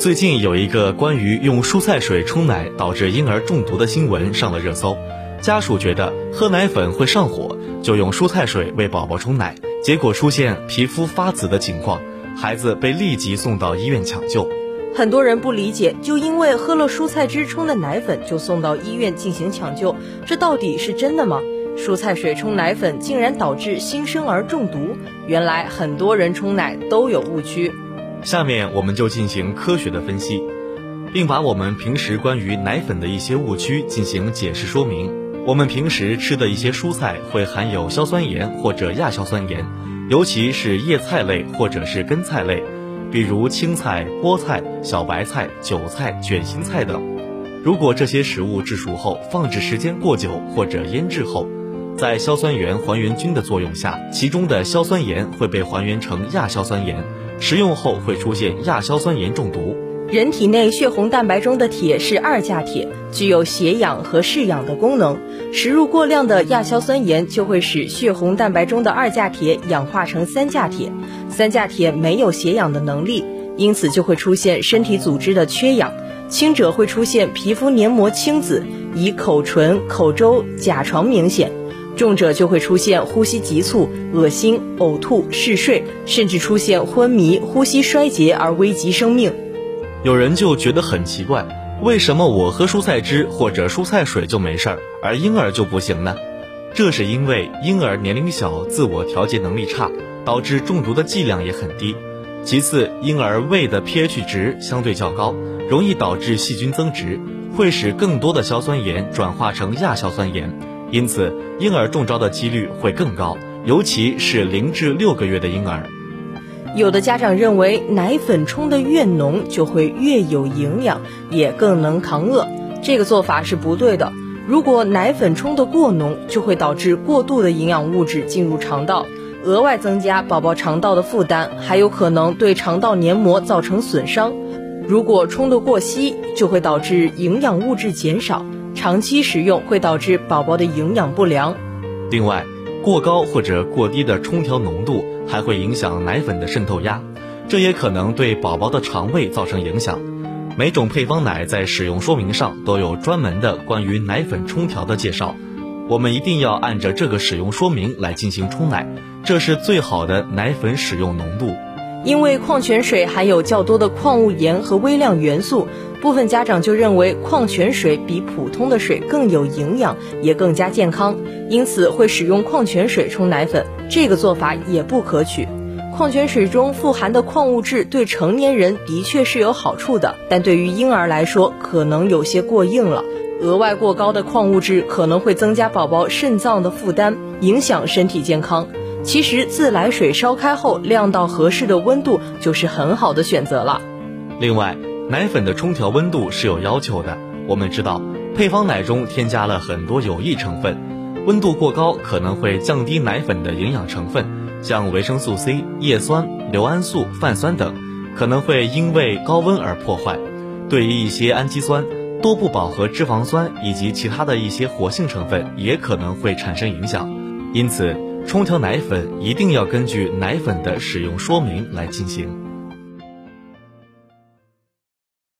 最近有一个关于用蔬菜水冲奶导致婴儿中毒的新闻上了热搜，家属觉得喝奶粉会上火，就用蔬菜水为宝宝冲奶，结果出现皮肤发紫的情况，孩子被立即送到医院抢救。很多人不理解，就因为喝了蔬菜汁冲的奶粉就送到医院进行抢救，这到底是真的吗？蔬菜水冲奶粉竟然导致新生儿中毒，原来很多人冲奶都有误区。下面我们就进行科学的分析，并把我们平时关于奶粉的一些误区进行解释说明。我们平时吃的一些蔬菜会含有硝酸盐或者亚硝酸盐，尤其是叶菜类或者是根菜类，比如青菜、菠菜、小白菜、韭菜、卷心菜等。如果这些食物制熟后放置时间过久或者腌制后，在硝酸盐还原菌的作用下，其中的硝酸盐会被还原成亚硝酸盐。食用后会出现亚硝酸盐中毒。人体内血红蛋白中的铁是二价铁，具有携氧和释氧的功能。食入过量的亚硝酸盐就会使血红蛋白中的二价铁氧化成三价铁，三价铁没有携氧的能力，因此就会出现身体组织的缺氧。轻者会出现皮肤黏膜青紫，以口唇、口周、甲床明显。重者就会出现呼吸急促、恶心、呕吐、嗜睡，甚至出现昏迷、呼吸衰竭而危及生命。有人就觉得很奇怪，为什么我喝蔬菜汁或者蔬菜水就没事儿，而婴儿就不行呢？这是因为婴儿年龄小，自我调节能力差，导致中毒的剂量也很低。其次，婴儿胃的 pH 值相对较高，容易导致细菌增殖，会使更多的硝酸盐转化成亚硝酸盐。因此，婴儿中招的几率会更高，尤其是零至六个月的婴儿。有的家长认为，奶粉冲得越浓就会越有营养，也更能扛饿。这个做法是不对的。如果奶粉冲得过浓，就会导致过度的营养物质进入肠道，额外增加宝宝肠道的负担，还有可能对肠道黏膜造成损伤。如果冲得过稀，就会导致营养物质减少。长期食用会导致宝宝的营养不良。另外，过高或者过低的冲调浓度还会影响奶粉的渗透压，这也可能对宝宝的肠胃造成影响。每种配方奶在使用说明上都有专门的关于奶粉冲调的介绍，我们一定要按着这个使用说明来进行冲奶，这是最好的奶粉使用浓度。因为矿泉水含有较多的矿物盐和微量元素。部分家长就认为矿泉水比普通的水更有营养，也更加健康，因此会使用矿泉水冲奶粉。这个做法也不可取。矿泉水中富含的矿物质对成年人的确是有好处的，但对于婴儿来说可能有些过硬了。额外过高的矿物质可能会增加宝宝肾脏的负担，影响身体健康。其实自来水烧开后晾到合适的温度就是很好的选择了。另外。奶粉的冲调温度是有要求的。我们知道，配方奶中添加了很多有益成分，温度过高可能会降低奶粉的营养成分，像维生素 C、叶酸、硫胺素、泛酸等，可能会因为高温而破坏。对于一些氨基酸、多不饱和脂肪酸以及其他的一些活性成分，也可能会产生影响。因此，冲调奶粉一定要根据奶粉的使用说明来进行。